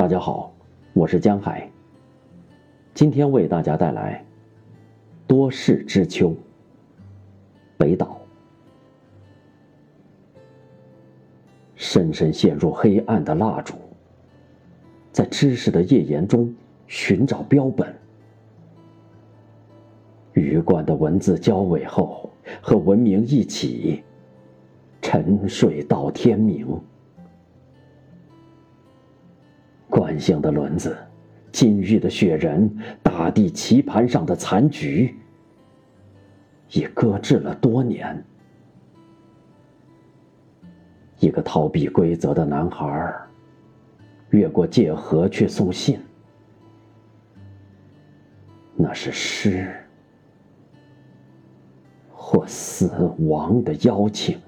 大家好，我是江海。今天为大家带来《多事之秋》。北岛，深深陷入黑暗的蜡烛，在知识的页岩中寻找标本。鱼贯的文字交尾后，和文明一起沉睡到天明。惯性的轮子，金玉的雪人，大地棋盘上的残局，已搁置了多年。一个逃避规则的男孩，越过界河去送信，那是诗或死亡的邀请。